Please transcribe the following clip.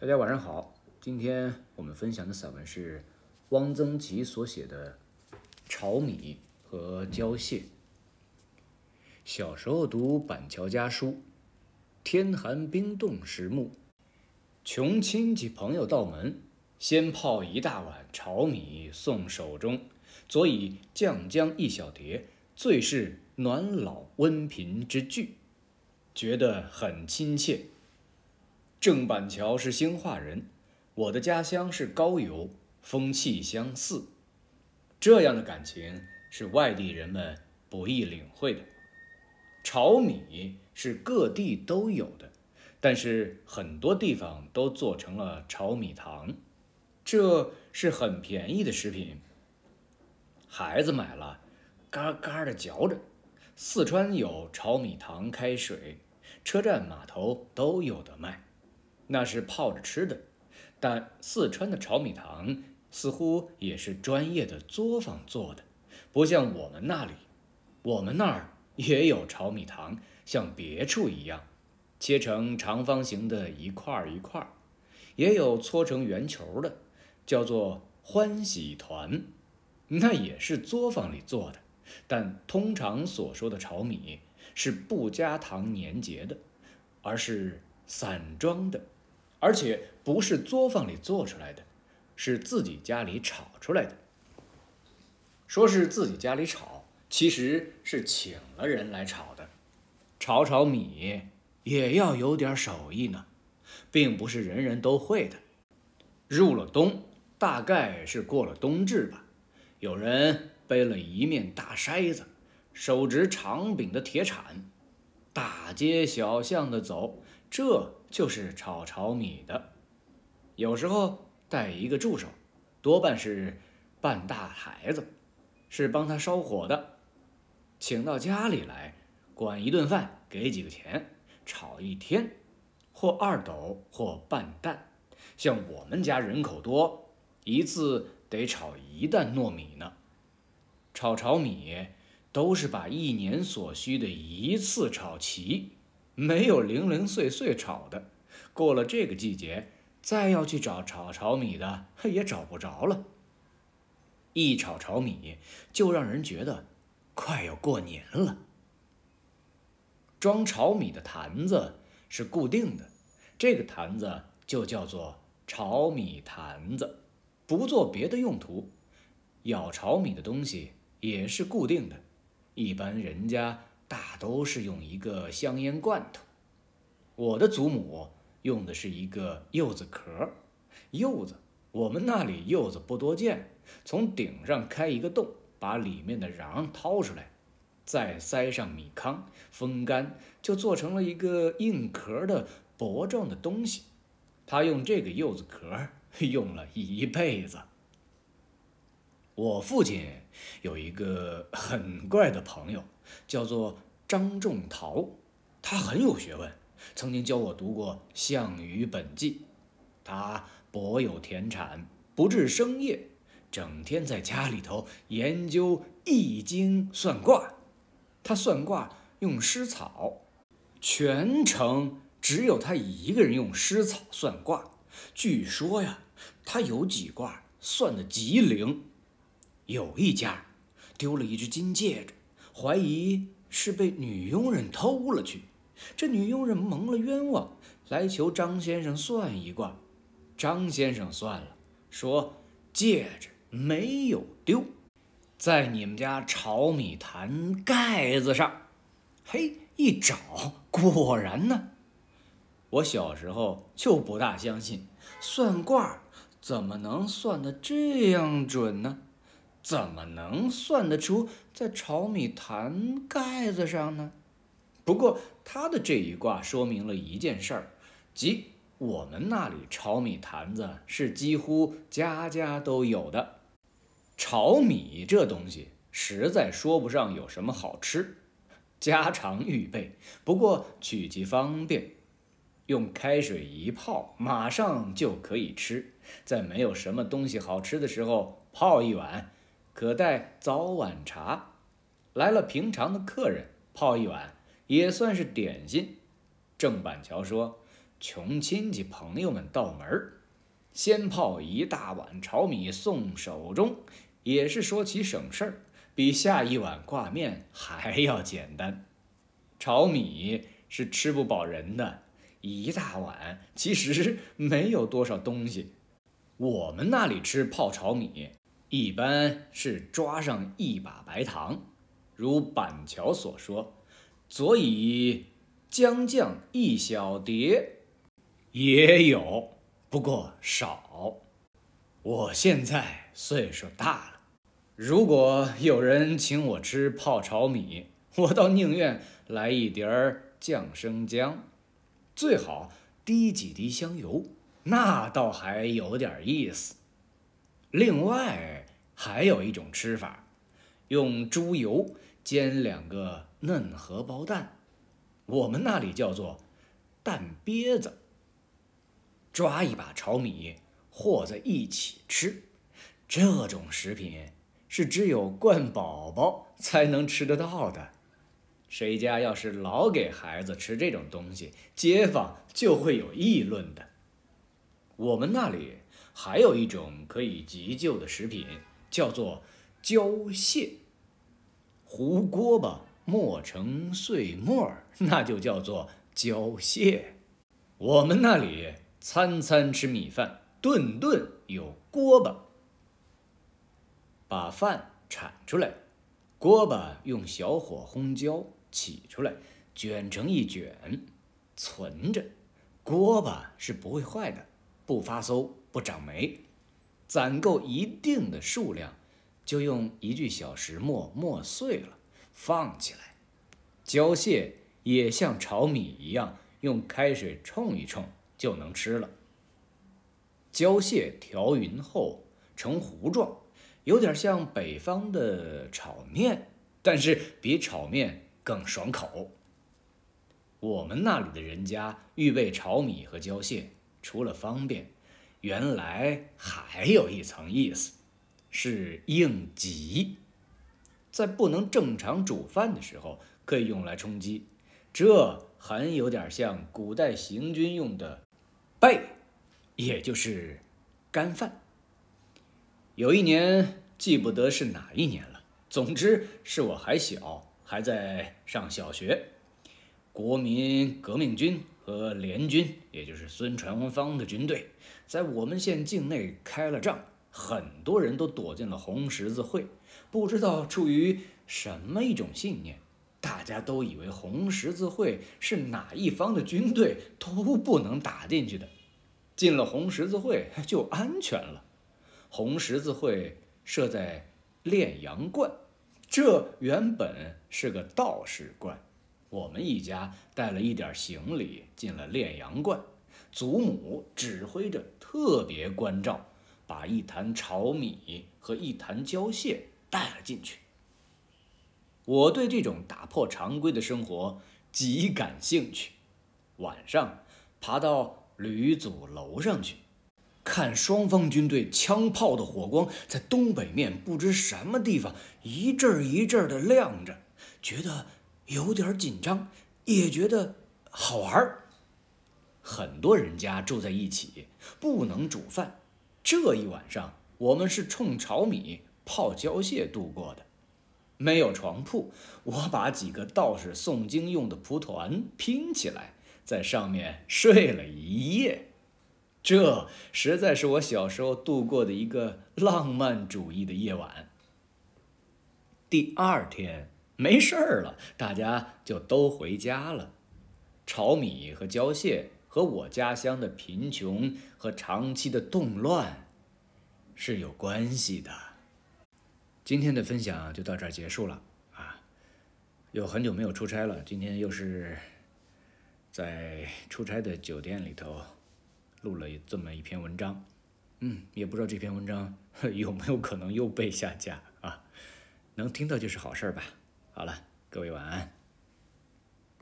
大家晚上好，今天我们分享的散文是汪曾祺所写的《炒米和浇蟹》。小时候读板桥家书，天寒冰冻时暮，穷亲戚朋友到门，先泡一大碗炒米送手中，佐以酱姜一小碟，最是暖老温贫之具，觉得很亲切。郑板桥是兴化人，我的家乡是高邮，风气相似。这样的感情是外地人们不易领会的。炒米是各地都有的，但是很多地方都做成了炒米糖，这是很便宜的食品。孩子买了，嘎嘎的嚼着。四川有炒米糖开水，车站码头都有的卖。那是泡着吃的，但四川的炒米糖似乎也是专业的作坊做的，不像我们那里。我们那儿也有炒米糖，像别处一样，切成长方形的一块一块，也有搓成圆球的，叫做欢喜团，那也是作坊里做的。但通常所说的炒米是不加糖粘结的，而是散装的。而且不是作坊里做出来的，是自己家里炒出来的。说是自己家里炒，其实是请了人来炒的。炒炒米也要有点手艺呢，并不是人人都会的。入了冬，大概是过了冬至吧，有人背了一面大筛子，手执长柄的铁铲，大街小巷的走，这。就是炒炒米的，有时候带一个助手，多半是半大孩子，是帮他烧火的。请到家里来，管一顿饭，给几个钱，炒一天，或二斗，或半担。像我们家人口多，一次得炒一担糯米呢。炒炒米都是把一年所需的一次炒齐。没有零零碎碎炒的，过了这个季节，再要去找炒炒米的也找不着了。一炒炒米，就让人觉得快要过年了。装炒米的坛子是固定的，这个坛子就叫做炒米坛子，不做别的用途。舀炒米的东西也是固定的，一般人家。大都是用一个香烟罐头，我的祖母用的是一个柚子壳。柚子，我们那里柚子不多见，从顶上开一个洞，把里面的瓤掏出来，再塞上米糠，风干，就做成了一个硬壳的薄状的东西。他用这个柚子壳用了一辈子。我父亲有一个很怪的朋友，叫做张仲陶，他很有学问，曾经教我读过《项羽本纪》。他博有田产，不治生业，整天在家里头研究易经算卦。他算卦用湿草，全城只有他一个人用湿草算卦。据说呀，他有几卦算得极灵。有一家丢了一只金戒指，怀疑是被女佣人偷了去。这女佣人蒙了冤枉，来求张先生算一卦。张先生算了，说戒指没有丢，在你们家炒米坛盖子上。嘿，一找果然呢。我小时候就不大相信，算卦怎么能算得这样准呢？怎么能算得出在炒米坛盖子上呢？不过他的这一卦说明了一件事儿，即我们那里炒米坛子是几乎家家都有的。炒米这东西实在说不上有什么好吃，家常预备，不过取其方便，用开水一泡，马上就可以吃。在没有什么东西好吃的时候，泡一碗。可待早晚茶，来了平常的客人，泡一碗也算是点心。郑板桥说：“穷亲戚朋友们到门儿，先泡一大碗炒米送手中，也是说起省事儿，比下一碗挂面还要简单。炒米是吃不饱人的，一大碗其实没有多少东西。我们那里吃泡炒米，一般是抓上一把白糖，如板桥所说，佐以姜酱一小碟。也有，不过少。我现在岁数大了，如果有人请我吃泡炒米，我倒宁愿来一碟儿酱生姜，最好滴几滴香油，那倒还有点意思。另外还有一种吃法，用猪油煎两个嫩荷包蛋，我们那里叫做蛋瘪子。抓一把炒米和在一起吃，这种食品是只有惯宝宝才能吃得到的。谁家要是老给孩子吃这种东西，街坊就会有议论的。我们那里还有一种可以急救的食品，叫做胶蟹。糊锅巴磨成碎末儿，那就叫做胶蟹。我们那里。餐餐吃米饭，顿顿有锅巴。把饭铲出来，锅巴用小火烘焦，起出来，卷成一卷，存着。锅巴是不会坏的，不发馊，不长霉。攒够一定的数量，就用一具小石磨磨碎了，放起来。胶蟹也像炒米一样，用开水冲一冲。就能吃了。胶蟹调匀后成糊状，有点像北方的炒面，但是比炒面更爽口。我们那里的人家预备炒米和胶蟹，除了方便，原来还有一层意思，是应急，在不能正常煮饭的时候可以用来充饥。这很有点像古代行军用的。备，也就是干饭。有一年记不得是哪一年了，总之是我还小，还在上小学。国民革命军和联军，也就是孙传芳的军队，在我们县境内开了仗，很多人都躲进了红十字会。不知道出于什么一种信念，大家都以为红十字会是哪一方的军队都不能打进去的。进了红十字会就安全了。红十字会设在炼阳观，这原本是个道士观。我们一家带了一点行李进了炼阳观，祖母指挥着特别关照，把一坛炒米和一坛胶蟹带了进去。我对这种打破常规的生活极感兴趣。晚上爬到。吕祖楼上去，看双方军队枪炮的火光在东北面不知什么地方一阵一阵的亮着，觉得有点紧张，也觉得好玩很多人家住在一起，不能煮饭，这一晚上我们是冲炒米、泡胶蟹度过的。没有床铺，我把几个道士诵经用的蒲团拼起来。在上面睡了一夜，这实在是我小时候度过的一个浪漫主义的夜晚。第二天没事儿了，大家就都回家了。炒米和胶蟹和我家乡的贫穷和长期的动乱是有关系的。今天的分享就到这儿结束了啊！有很久没有出差了，今天又是。在出差的酒店里头录了这么一篇文章，嗯，也不知道这篇文章 有没有可能又被下架啊？能听到就是好事儿吧。好了，各位晚安。